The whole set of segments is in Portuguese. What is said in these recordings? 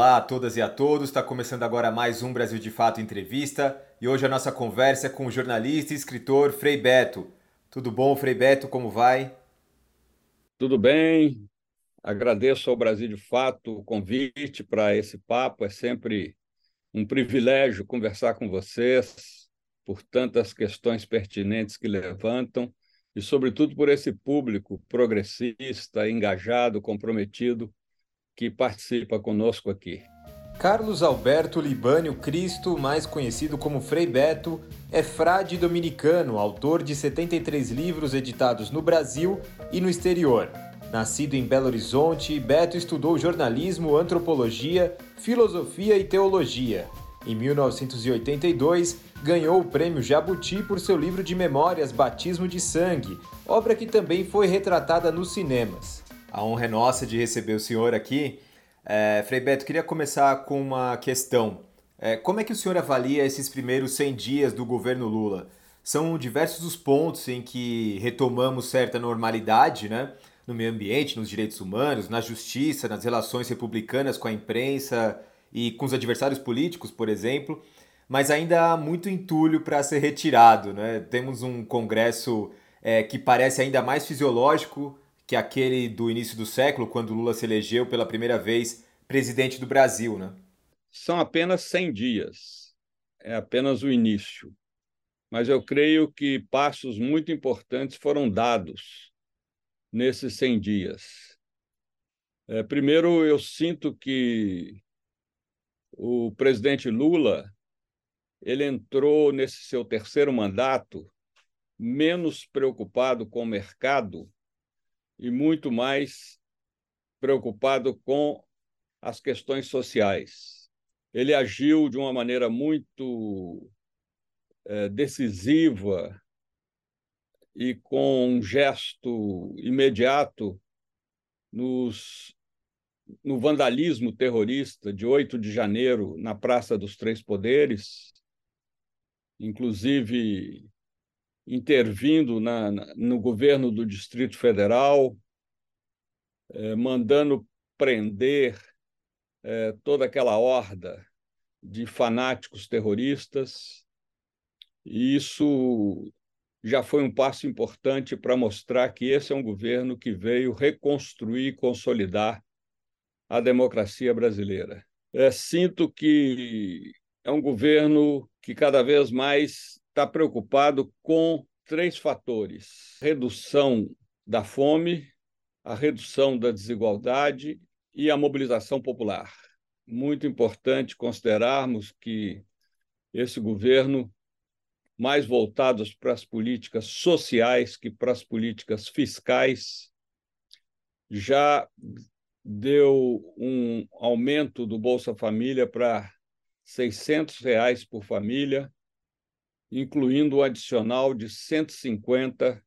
Olá a todas e a todos, está começando agora mais um Brasil de Fato Entrevista e hoje a nossa conversa é com o jornalista e escritor Frei Beto. Tudo bom, Frei Beto? Como vai? Tudo bem, agradeço ao Brasil de Fato o convite para esse papo, é sempre um privilégio conversar com vocês por tantas questões pertinentes que levantam e, sobretudo, por esse público progressista, engajado, comprometido que participa conosco aqui. Carlos Alberto Libânio Cristo, mais conhecido como Frei Beto, é frade dominicano, autor de 73 livros editados no Brasil e no exterior. Nascido em Belo Horizonte, Beto estudou jornalismo, antropologia, filosofia e teologia. Em 1982, ganhou o prêmio Jabuti por seu livro de memórias Batismo de Sangue, obra que também foi retratada nos cinemas. A honra é nossa de receber o senhor aqui. É, Frei Beto, queria começar com uma questão. É, como é que o senhor avalia esses primeiros 100 dias do governo Lula? São diversos os pontos em que retomamos certa normalidade, né? No meio ambiente, nos direitos humanos, na justiça, nas relações republicanas com a imprensa e com os adversários políticos, por exemplo. Mas ainda há muito entulho para ser retirado, né? Temos um Congresso é, que parece ainda mais fisiológico que aquele do início do século, quando Lula se elegeu pela primeira vez presidente do Brasil, né? São apenas 100 dias, é apenas o início. Mas eu creio que passos muito importantes foram dados nesses 100 dias. É, primeiro, eu sinto que o presidente Lula ele entrou nesse seu terceiro mandato menos preocupado com o mercado e muito mais preocupado com as questões sociais. Ele agiu de uma maneira muito é, decisiva e com um gesto imediato nos, no vandalismo terrorista de 8 de janeiro na Praça dos Três Poderes, inclusive intervindo na, no governo do Distrito Federal, eh, mandando prender eh, toda aquela horda de fanáticos terroristas. E isso já foi um passo importante para mostrar que esse é um governo que veio reconstruir e consolidar a democracia brasileira. É, sinto que é um governo que cada vez mais está preocupado com três fatores: redução da fome, a redução da desigualdade e a mobilização popular. Muito importante considerarmos que esse governo, mais voltado para as políticas sociais que para as políticas fiscais, já deu um aumento do Bolsa Família para 600 reais por família, incluindo o adicional de 150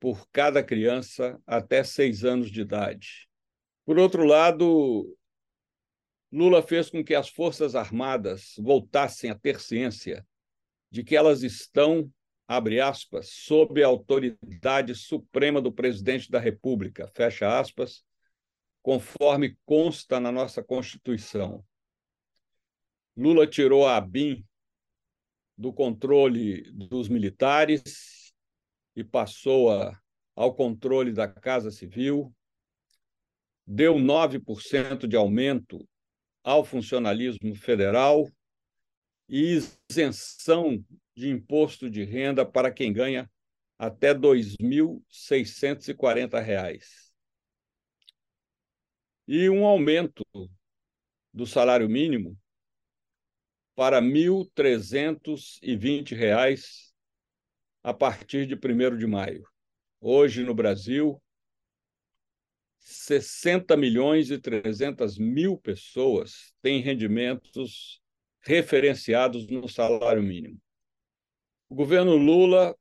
por cada criança até seis anos de idade. Por outro lado, Lula fez com que as Forças Armadas voltassem a ter ciência de que elas estão, abre aspas, sob a autoridade suprema do presidente da República, fecha aspas, conforme consta na nossa Constituição. Lula tirou a ABIN do controle dos militares e passou a, ao controle da Casa Civil, deu 9% de aumento ao funcionalismo federal e isenção de imposto de renda para quem ganha até R$ 2.640. E um aumento do salário mínimo para R$ 1.320 a partir de 1 de maio. Hoje, no Brasil, 60 milhões e 300 mil pessoas têm rendimentos referenciados no salário mínimo. O governo Lula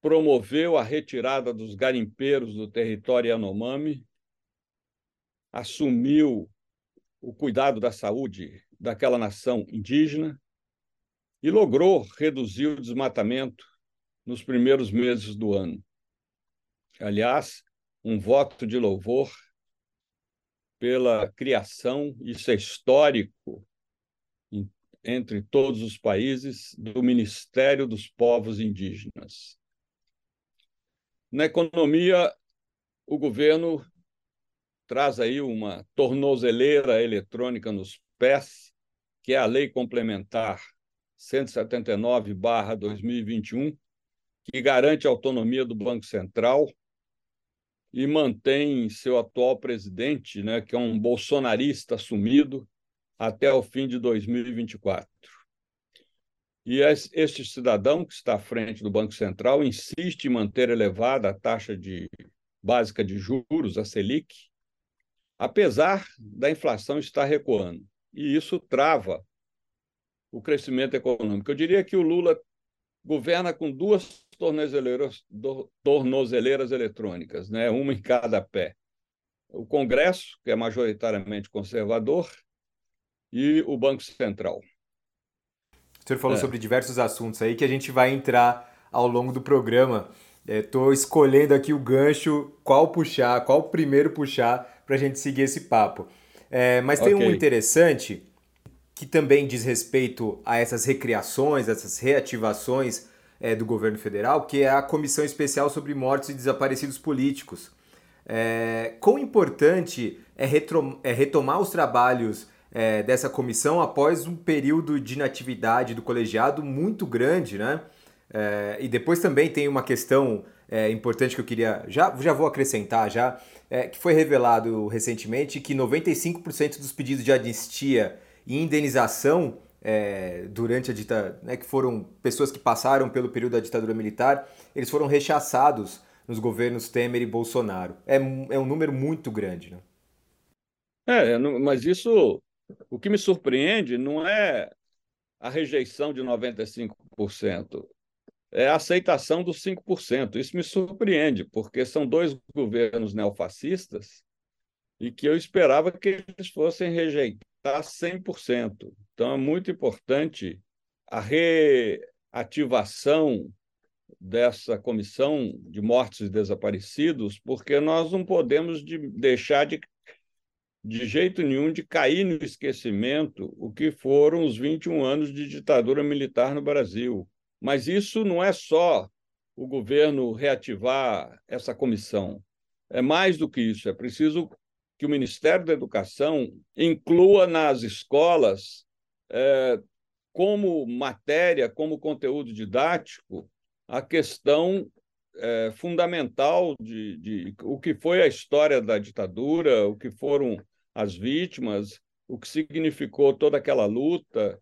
promoveu a retirada dos garimpeiros do território Yanomami, assumiu o cuidado da saúde daquela nação indígena e logrou reduzir o desmatamento nos primeiros meses do ano. Aliás, um voto de louvor pela criação, isso é histórico, entre todos os países, do Ministério dos Povos Indígenas. Na economia, o governo traz aí uma tornozeleira eletrônica nos pés, que é a Lei Complementar 179/2021, que garante a autonomia do Banco Central e mantém seu atual presidente, né, que é um bolsonarista assumido, até o fim de 2024. E este cidadão que está à frente do Banco Central insiste em manter elevada a taxa de básica de juros, a Selic, apesar da inflação estar recuando. E isso trava o crescimento econômico. Eu diria que o Lula governa com duas tornozeleiras, tornozeleiras eletrônicas, né? uma em cada pé. O Congresso, que é majoritariamente conservador, e o Banco Central. O senhor falou é. sobre diversos assuntos aí que a gente vai entrar ao longo do programa. Estou é, escolhendo aqui o gancho, qual puxar, qual primeiro puxar para a gente seguir esse papo. É, mas tem okay. um interessante que também diz respeito a essas recriações, essas reativações é, do governo federal, que é a Comissão Especial sobre Mortos e Desaparecidos Políticos. É, quão importante é, é retomar os trabalhos é, dessa comissão após um período de inatividade do colegiado muito grande, né? É, e depois também tem uma questão é, importante que eu queria. Já, já vou acrescentar já, é, que foi revelado recentemente que 95% dos pedidos de anistia e indenização é, durante a ditadura, né, que foram pessoas que passaram pelo período da ditadura militar, eles foram rechaçados nos governos Temer e Bolsonaro. É, é um número muito grande, né? É, mas isso, o que me surpreende não é a rejeição de 95%, é a aceitação dos 5%. Isso me surpreende, porque são dois governos neofascistas e que eu esperava que eles fossem rejeitar 100%. Então, é muito importante a reativação dessa comissão de mortos e desaparecidos, porque nós não podemos de deixar de, de jeito nenhum de cair no esquecimento o que foram os 21 anos de ditadura militar no Brasil. Mas isso não é só o governo reativar essa comissão. É mais do que isso, é preciso que o Ministério da Educação inclua nas escolas é, como matéria, como conteúdo didático, a questão é, fundamental de, de o que foi a história da ditadura, o que foram as vítimas, o que significou toda aquela luta,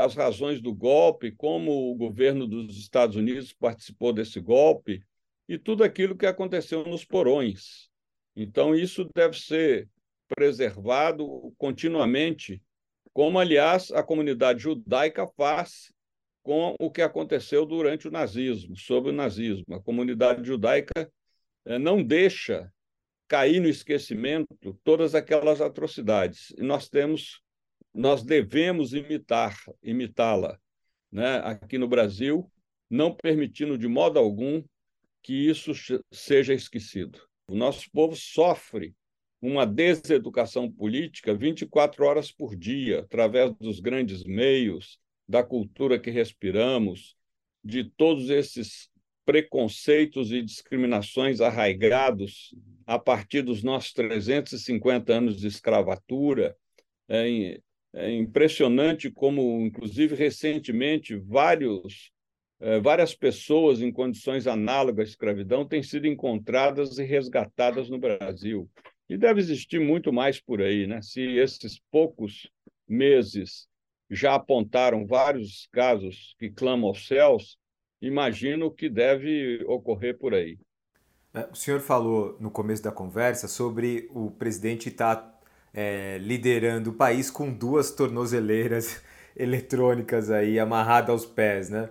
as razões do golpe, como o governo dos Estados Unidos participou desse golpe e tudo aquilo que aconteceu nos porões. Então, isso deve ser preservado continuamente como, aliás, a comunidade judaica faz com o que aconteceu durante o nazismo, sob o nazismo. A comunidade judaica eh, não deixa cair no esquecimento todas aquelas atrocidades. E nós temos, nós devemos imitar, imitá-la, né? Aqui no Brasil, não permitindo de modo algum que isso seja esquecido. O nosso povo sofre uma deseducação política 24 horas por dia, através dos grandes meios, da cultura que respiramos, de todos esses preconceitos e discriminações arraigados a partir dos nossos 350 anos de escravatura. É, é impressionante como, inclusive, recentemente, vários, é, várias pessoas em condições análogas à escravidão têm sido encontradas e resgatadas no Brasil. E deve existir muito mais por aí, né? Se esses poucos meses já apontaram vários casos que clamam aos céus, imagino que deve ocorrer por aí. É, o senhor falou no começo da conversa sobre o presidente estar tá, é, liderando o país com duas tornozeleiras eletrônicas aí amarradas aos pés, né?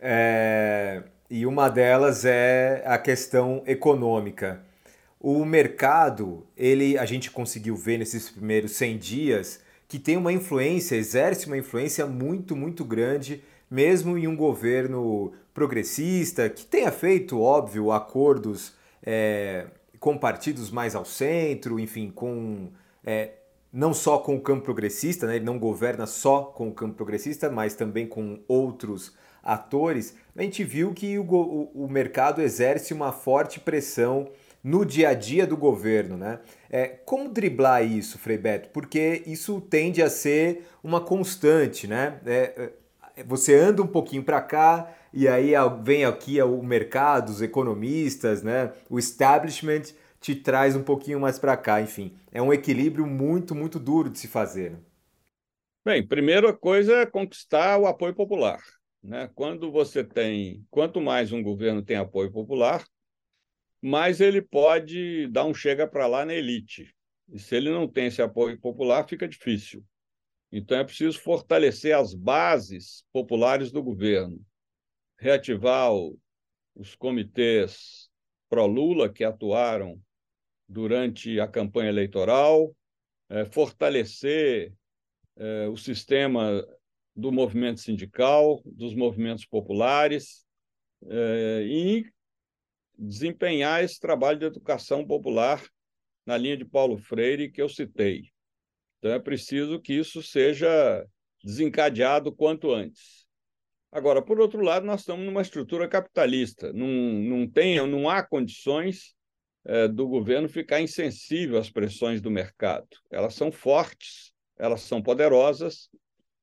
É, e uma delas é a questão econômica. O mercado, ele a gente conseguiu ver nesses primeiros 100 dias que tem uma influência, exerce uma influência muito, muito grande, mesmo em um governo progressista, que tenha feito, óbvio, acordos é, com partidos mais ao centro, enfim, com é, não só com o campo progressista, né? ele não governa só com o campo progressista, mas também com outros atores, a gente viu que o, o, o mercado exerce uma forte pressão no dia a dia do governo, né? É, como driblar isso, Frei Beto? Porque isso tende a ser uma constante, né? É, é você anda um pouquinho para cá e aí vem aqui o mercado, os economistas, né? O establishment te traz um pouquinho mais para cá, enfim. É um equilíbrio muito, muito duro de se fazer. Né? Bem, primeira coisa é conquistar o apoio popular. Né? Quando você tem, quanto mais um governo tem apoio popular, mais ele pode dar um chega para lá na elite. E se ele não tem esse apoio popular, fica difícil. Então é preciso fortalecer as bases populares do governo, reativar o, os comitês pró-Lula que atuaram durante a campanha eleitoral, é, fortalecer é, o sistema do movimento sindical, dos movimentos populares é, e desempenhar esse trabalho de educação popular na linha de Paulo Freire que eu citei. Então é preciso que isso seja desencadeado quanto antes. Agora, por outro lado, nós estamos numa estrutura capitalista, não, não, tem, não há condições é, do governo ficar insensível às pressões do mercado. Elas são fortes, elas são poderosas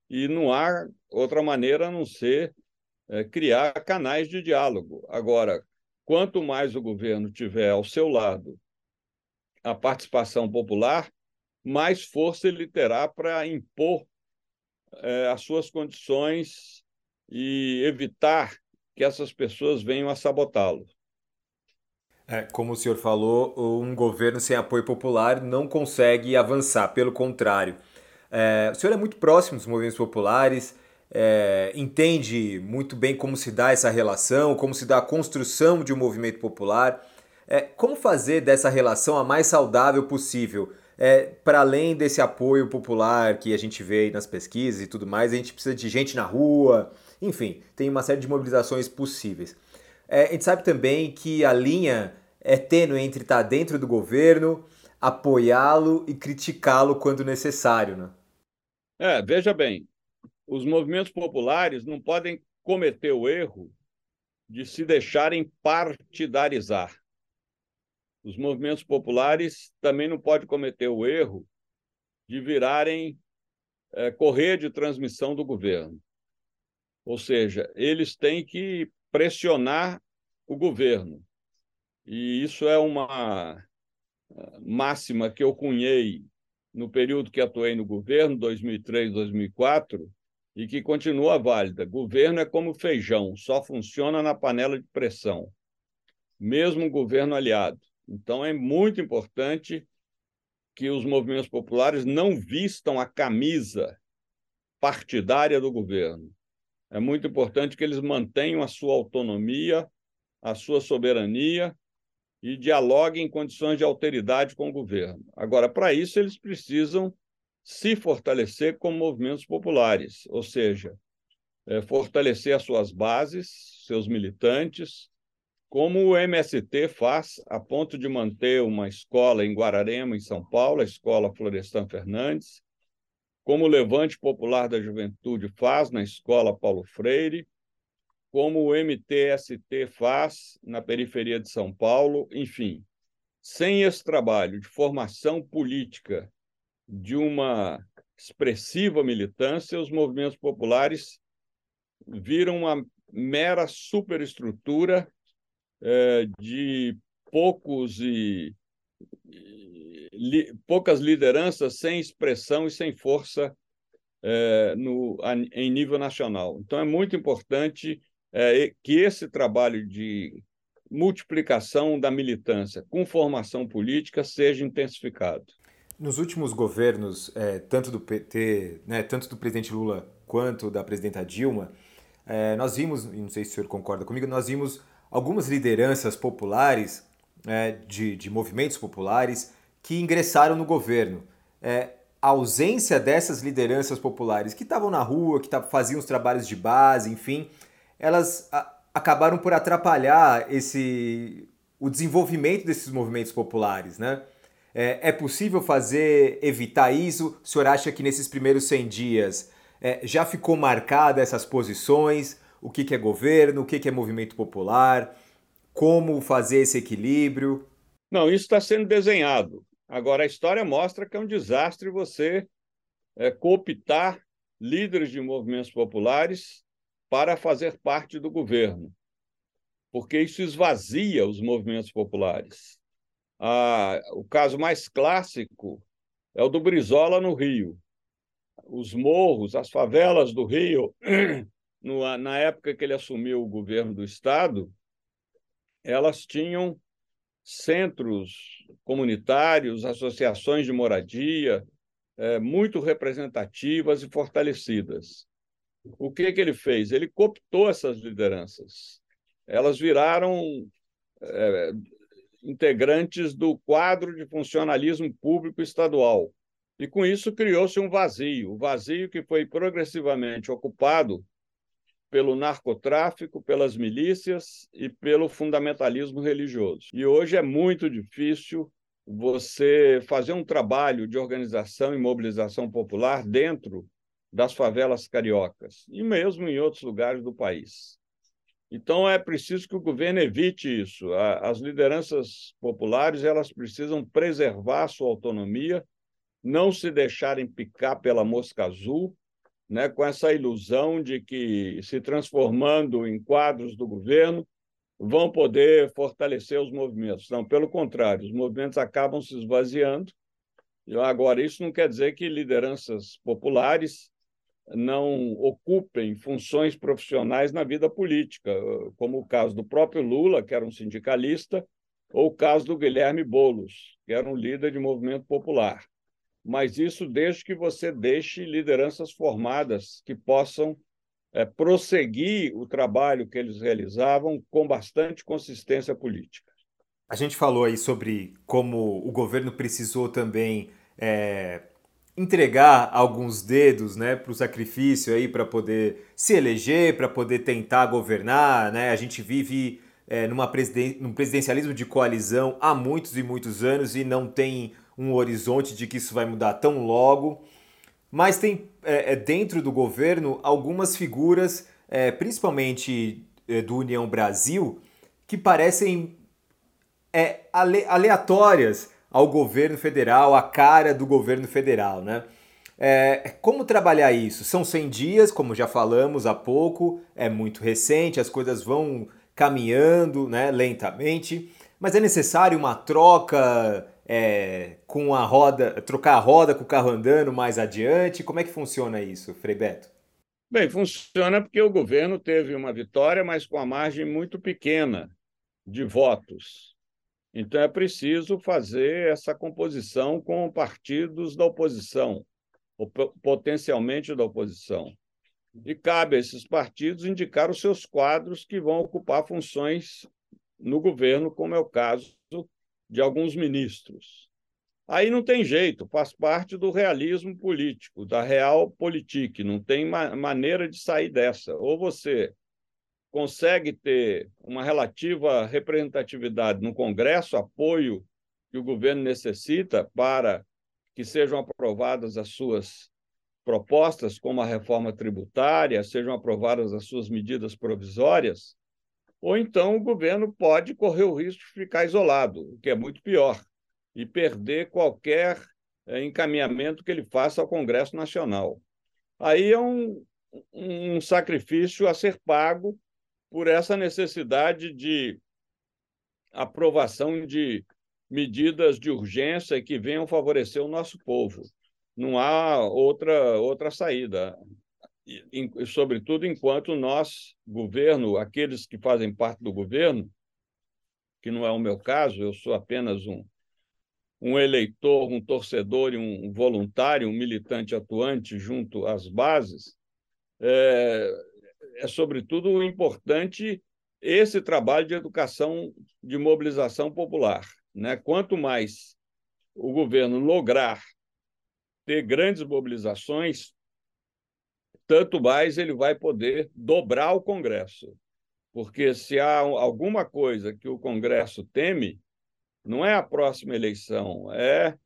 e não há outra maneira a não ser é, criar canais de diálogo. Agora, quanto mais o governo tiver ao seu lado a participação popular, mais força ele terá para impor é, as suas condições e evitar que essas pessoas venham a sabotá-lo. É, como o senhor falou, um governo sem apoio popular não consegue avançar, pelo contrário. É, o senhor é muito próximo dos movimentos populares, é, entende muito bem como se dá essa relação, como se dá a construção de um movimento popular. É, como fazer dessa relação a mais saudável possível? É, para além desse apoio popular que a gente vê nas pesquisas e tudo mais, a gente precisa de gente na rua, enfim, tem uma série de mobilizações possíveis. É, a gente sabe também que a linha é tênue entre estar dentro do governo, apoiá-lo e criticá-lo quando necessário. Né? É, veja bem, os movimentos populares não podem cometer o erro de se deixarem partidarizar. Os movimentos populares também não podem cometer o erro de virarem é, correr de transmissão do governo. Ou seja, eles têm que pressionar o governo. E isso é uma máxima que eu cunhei no período que atuei no governo, 2003, 2004, e que continua válida. Governo é como feijão, só funciona na panela de pressão, mesmo governo aliado. Então é muito importante que os movimentos populares não vistam a camisa partidária do governo. É muito importante que eles mantenham a sua autonomia, a sua soberania e dialoguem em condições de alteridade com o governo. Agora, para isso, eles precisam se fortalecer como movimentos populares, ou seja, é, fortalecer as suas bases, seus militantes, como o MST faz, a ponto de manter uma escola em Guararema, em São Paulo, a Escola Florestan Fernandes, como o Levante Popular da Juventude faz na Escola Paulo Freire, como o MTST faz na periferia de São Paulo, enfim. Sem esse trabalho de formação política de uma expressiva militância, os movimentos populares viram uma mera superestrutura é, de poucos e, li, poucas lideranças sem expressão e sem força é, no, a, em nível nacional. Então, é muito importante é, que esse trabalho de multiplicação da militância com formação política seja intensificado. Nos últimos governos, é, tanto do PT, né, tanto do presidente Lula quanto da presidenta Dilma, é, nós vimos, e não sei se o senhor concorda comigo, nós vimos algumas lideranças populares, é, de, de movimentos populares, que ingressaram no governo. É, a ausência dessas lideranças populares que estavam na rua, que faziam os trabalhos de base, enfim, elas acabaram por atrapalhar esse o desenvolvimento desses movimentos populares, né? É, é, possível fazer, evitar isso? O senhor acha que nesses primeiros 100 dias é, já ficou marcada essas posições? O que, que é governo, o que, que é movimento popular? Como fazer esse equilíbrio? Não, isso está sendo desenhado. Agora, a história mostra que é um desastre você é, cooptar líderes de movimentos populares para fazer parte do governo, porque isso esvazia os movimentos populares. Ah, o caso mais clássico é o do Brizola no Rio. Os morros, as favelas do Rio, no, na época que ele assumiu o governo do Estado, elas tinham centros comunitários, associações de moradia, é, muito representativas e fortalecidas. O que, que ele fez? Ele cooptou essas lideranças. Elas viraram é, integrantes do quadro de funcionalismo público estadual. E com isso criou-se um vazio, o um vazio que foi progressivamente ocupado pelo narcotráfico, pelas milícias e pelo fundamentalismo religioso. E hoje é muito difícil você fazer um trabalho de organização e mobilização popular dentro das favelas cariocas e mesmo em outros lugares do país. Então é preciso que o governo evite isso. As lideranças populares elas precisam preservar sua autonomia, não se deixarem picar pela mosca azul né, com essa ilusão de que, se transformando em quadros do governo, vão poder fortalecer os movimentos. Não, pelo contrário, os movimentos acabam se esvaziando. Agora, isso não quer dizer que lideranças populares não ocupem funções profissionais na vida política, como o caso do próprio Lula, que era um sindicalista, ou o caso do Guilherme Bolos, que era um líder de movimento popular mas isso desde que você deixe lideranças formadas que possam é, prosseguir o trabalho que eles realizavam com bastante consistência política. A gente falou aí sobre como o governo precisou também é, entregar alguns dedos né, para o sacrifício aí para poder se eleger, para poder tentar governar. Né? A gente vive é, numa presiden num presidencialismo de coalizão há muitos e muitos anos e não tem um horizonte de que isso vai mudar tão logo. Mas tem é, é, dentro do governo algumas figuras, é, principalmente é, do União Brasil, que parecem é, ale, aleatórias ao governo federal, à cara do governo federal, né? É, como trabalhar isso? São 100 dias, como já falamos há pouco, é muito recente, as coisas vão caminhando né, lentamente, mas é necessário uma troca é, com a roda, trocar a roda com o carro andando mais adiante? Como é que funciona isso, Frei Beto? Bem, funciona porque o governo teve uma vitória, mas com a margem muito pequena de votos. Então é preciso fazer essa composição com partidos da oposição, ou potencialmente da oposição. E cabe a esses partidos indicar os seus quadros que vão ocupar funções no governo, como é o caso de alguns ministros. Aí não tem jeito, faz parte do realismo político, da realpolitik, não tem ma maneira de sair dessa. Ou você consegue ter uma relativa representatividade no Congresso, apoio que o governo necessita para que sejam aprovadas as suas propostas, como a reforma tributária, sejam aprovadas as suas medidas provisórias, ou então o governo pode correr o risco de ficar isolado, o que é muito pior, e perder qualquer é, encaminhamento que ele faça ao Congresso Nacional. Aí é um, um sacrifício a ser pago por essa necessidade de aprovação de medidas de urgência que venham favorecer o nosso povo. Não há outra, outra saída e, sobretudo, enquanto nós, governo, aqueles que fazem parte do governo, que não é o meu caso, eu sou apenas um, um eleitor, um torcedor e um voluntário, um militante atuante junto às bases, é, é sobretudo importante esse trabalho de educação, de mobilização popular. Né? Quanto mais o governo lograr ter grandes mobilizações, tanto mais ele vai poder dobrar o Congresso. Porque se há alguma coisa que o Congresso teme, não é a próxima eleição, é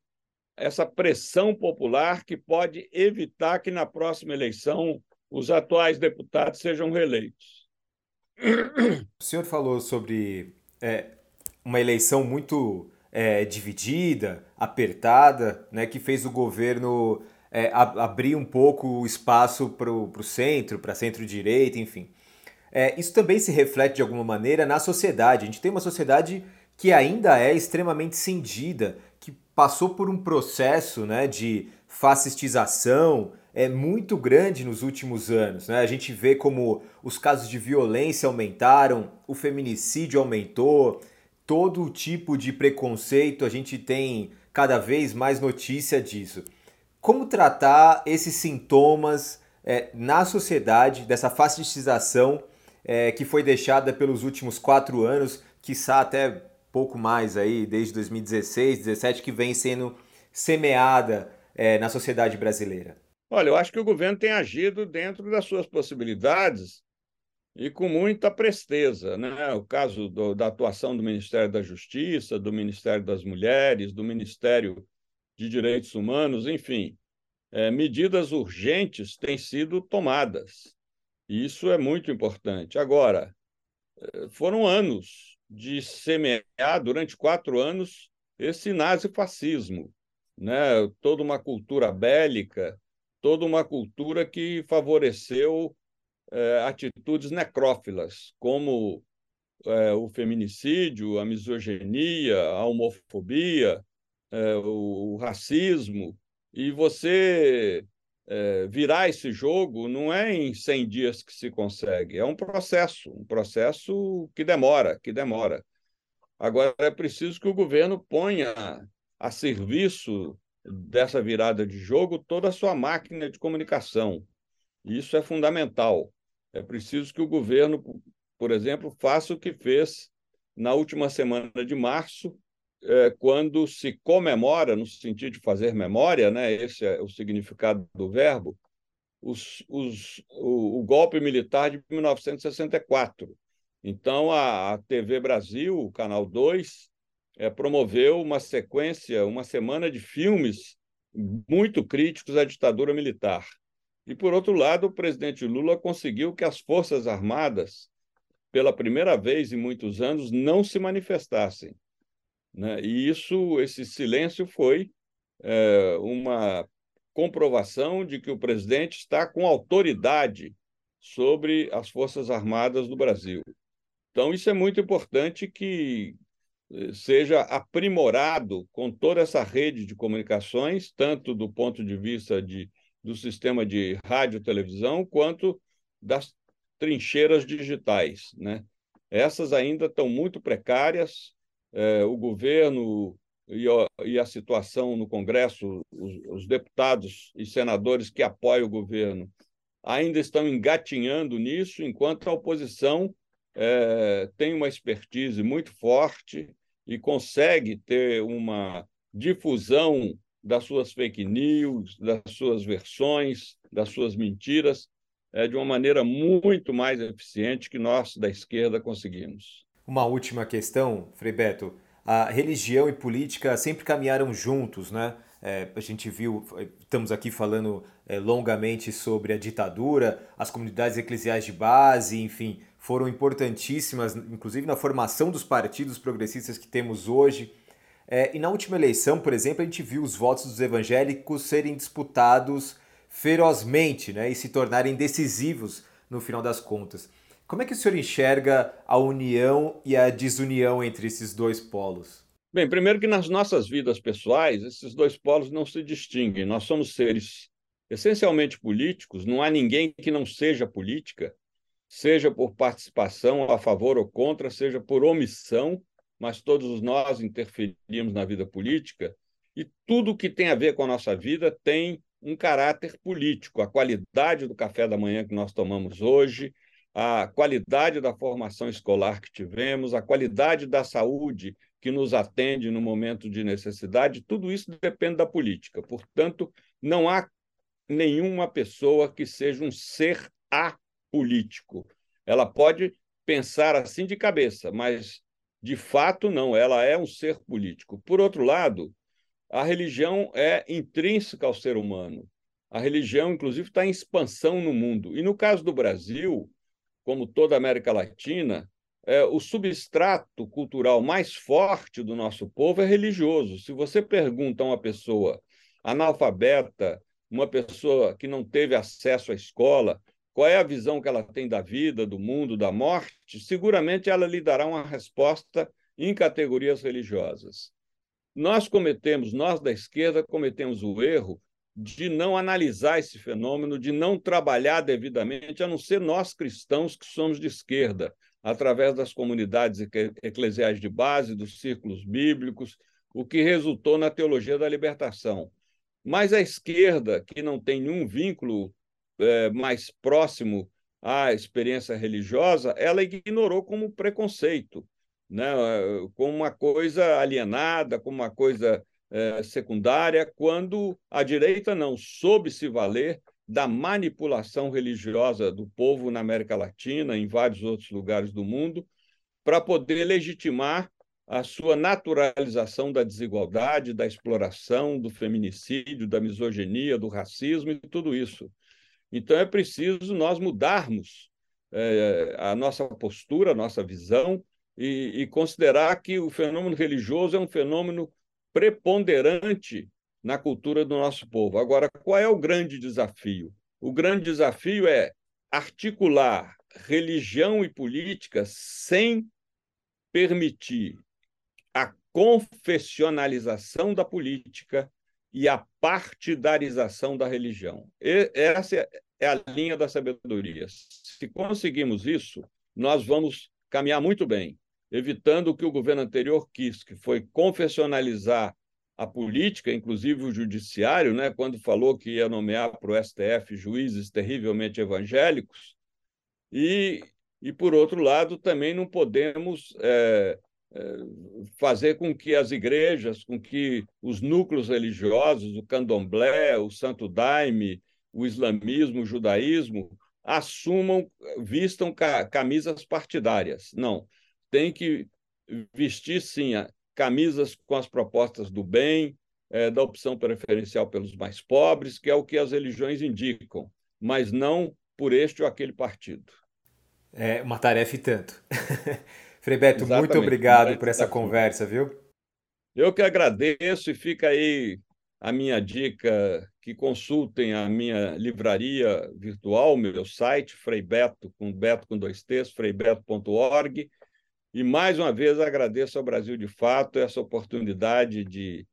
essa pressão popular que pode evitar que na próxima eleição os atuais deputados sejam reeleitos. O senhor falou sobre é, uma eleição muito é, dividida, apertada, né, que fez o governo é, abrir um pouco o espaço para o centro, para centro-direita, enfim. É, isso também se reflete de alguma maneira na sociedade. A gente tem uma sociedade que ainda é extremamente cindida, que passou por um processo né, de fascistização é muito grande nos últimos anos. Né? A gente vê como os casos de violência aumentaram, o feminicídio aumentou, todo tipo de preconceito, a gente tem cada vez mais notícia disso. Como tratar esses sintomas é, na sociedade, dessa fascistização é, que foi deixada pelos últimos quatro anos, quiçá até pouco mais aí, desde 2016, 2017, que vem sendo semeada é, na sociedade brasileira? Olha, eu acho que o governo tem agido dentro das suas possibilidades e com muita presteza. Né? O caso do, da atuação do Ministério da Justiça, do Ministério das Mulheres, do Ministério de Direitos Humanos, enfim, é, medidas urgentes têm sido tomadas. E isso é muito importante. Agora, é, foram anos de semear durante quatro anos esse nazifascismo, né? toda uma cultura bélica, toda uma cultura que favoreceu é, atitudes necrófilas, como é, o feminicídio, a misoginia, a homofobia, é, o, o, racismo. E você é, virar esse jogo não é em 100 dias que se consegue, é um processo, um processo que demora, que demora. Agora é preciso que o governo ponha a serviço dessa virada de jogo toda a sua máquina de comunicação. Isso é fundamental. É preciso que o governo, por exemplo, faça o que fez na última semana de março, é, quando se comemora, no sentido de fazer memória, né, esse é o significado do verbo, os, os, o, o, golpe militar de 1964. Então, a, a TV Brasil, o Canal 2, é, promoveu uma sequência, uma semana de filmes muito críticos à ditadura militar. E, por outro lado, o presidente Lula conseguiu que as Forças Armadas, pela primeira vez em muitos anos, não se manifestassem. Né? E isso, esse silêncio foi é, uma comprovação de que o presidente está com autoridade sobre as Forças Armadas do Brasil. Então, isso é muito importante que seja aprimorado com toda essa rede de comunicações, tanto do ponto de vista de, do sistema de rádio televisão, quanto das trincheiras digitais. Né? Essas ainda estão muito precárias, é, o governo e e a, situação no Congresso, os, os, deputados e senadores que apoiam o governo ainda estão engatinhando nisso, enquanto a oposição é, tem uma expertise muito forte e consegue ter uma difusão das suas fake news, das suas versões, das suas mentiras, é, de uma maneira muito mais eficiente que nós da esquerda conseguimos. Uma última questão, Frei Beto. A religião e política sempre caminharam juntos, né? É, a gente viu, estamos aqui falando é, longamente sobre a ditadura, as comunidades eclesiais de base, enfim, foram importantíssimas, inclusive na formação dos partidos progressistas que temos hoje. É, e na última eleição, por exemplo, a gente viu os votos dos evangélicos serem disputados ferozmente né, e se tornarem decisivos no final das contas. Como é que o senhor enxerga a união e a desunião entre esses dois polos? Bem, primeiro que nas nossas vidas pessoais, esses dois polos não se distinguem. Nós somos seres essencialmente políticos, não há ninguém que não seja política, seja por participação a favor ou contra, seja por omissão, mas todos nós interferimos na vida política e tudo que tem a ver com a nossa vida tem um caráter político. A qualidade do café da manhã que nós tomamos hoje, a qualidade da formação escolar que tivemos, a qualidade da saúde que nos atende no momento de necessidade, tudo isso depende da política. Portanto, não há nenhuma pessoa que seja um ser apolítico. Ela pode pensar assim de cabeça, mas De fato, não, ela é um ser político. Por outro lado, a religião é intrínseca ao ser humano. A religião, inclusive, está em expansão no mundo. E no caso do Brasil, como toda a América Latina, é, o substrato cultural mais forte do nosso povo é religioso. Se você pergunta a uma pessoa analfabeta, uma pessoa que não teve acesso à escola, qual é a visão que ela tem da vida, do mundo, da morte, seguramente ela lhe dará uma resposta em categorias religiosas. Nós cometemos, nós da esquerda, cometemos o erro de não analisar esse fenômeno, de não trabalhar devidamente, a não ser nós cristãos que somos de esquerda, através das comunidades eclesiais de base, dos círculos bíblicos, o que resultou na teologia da libertação. Mas a esquerda, que não tem nenhum vínculo é, mais próximo à experiência religiosa, ela ignorou como preconceito, né? como uma coisa alienada, como uma coisa é, secundária, quando a direita não soube se valer da manipulação religiosa do povo na América Latina, em vários outros lugares do mundo, para poder legitimar a sua naturalização da desigualdade, da exploração, do feminicídio, da misoginia, do racismo e tudo isso. Então é preciso nós mudarmos é, a nossa postura, a nossa visão e, e considerar que o fenômeno religioso é um fenômeno preponderante na cultura do nosso povo. Agora, qual é o grande desafio? O grande desafio é articular religião e política sem permitir a confessionalização da política e a partidarização da religião. E essa é a linha da sabedoria. Se conseguimos isso, nós vamos caminhar muito bem, evitando o que o governo anterior quis, que foi confessionalizar a política, inclusive o judiciário, né, quando falou que ia nomear para o STF juízes terrivelmente evangélicos, e, e, por outro lado, também não podemos é, fazer com que as igrejas, com que os núcleos religiosos, o candomblé, o santo daime, o islamismo, o judaísmo, assumam, vistam camisas partidárias. Não, tem que vestir, sim, camisas com as propostas do bem, é, da opção preferencial pelos mais pobres, que é o que as religiões indicam, mas não por este ou aquele partido. É uma tarefa e tanto. Frei Beto, Exatamente. muito obrigado por essa conversa, viu? Eu que agradeço e fica aí a minha dica que consultem a minha livraria virtual, meu site, Frei Beto, com Beto com dois T's, freibeto.org. E mais uma vez agradeço ao Brasil de Fato essa oportunidade de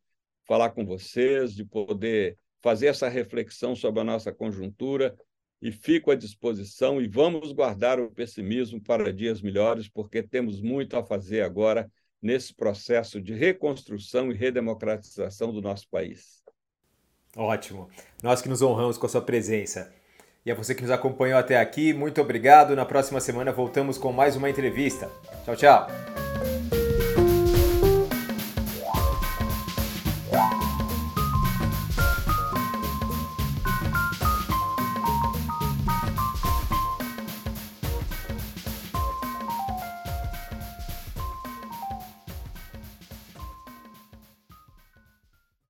falar com vocês, de poder fazer essa reflexão sobre a nossa conjuntura e fico à disposição e vamos guardar o pessimismo para dias melhores, porque temos muito a fazer agora nesse processo de reconstrução e redemocratização do nosso país. Ótimo. Nós que nos honramos com a sua presença. E a você que nos acompanhou até aqui, muito obrigado. Na próxima semana voltamos com mais uma entrevista. Tchau, tchau.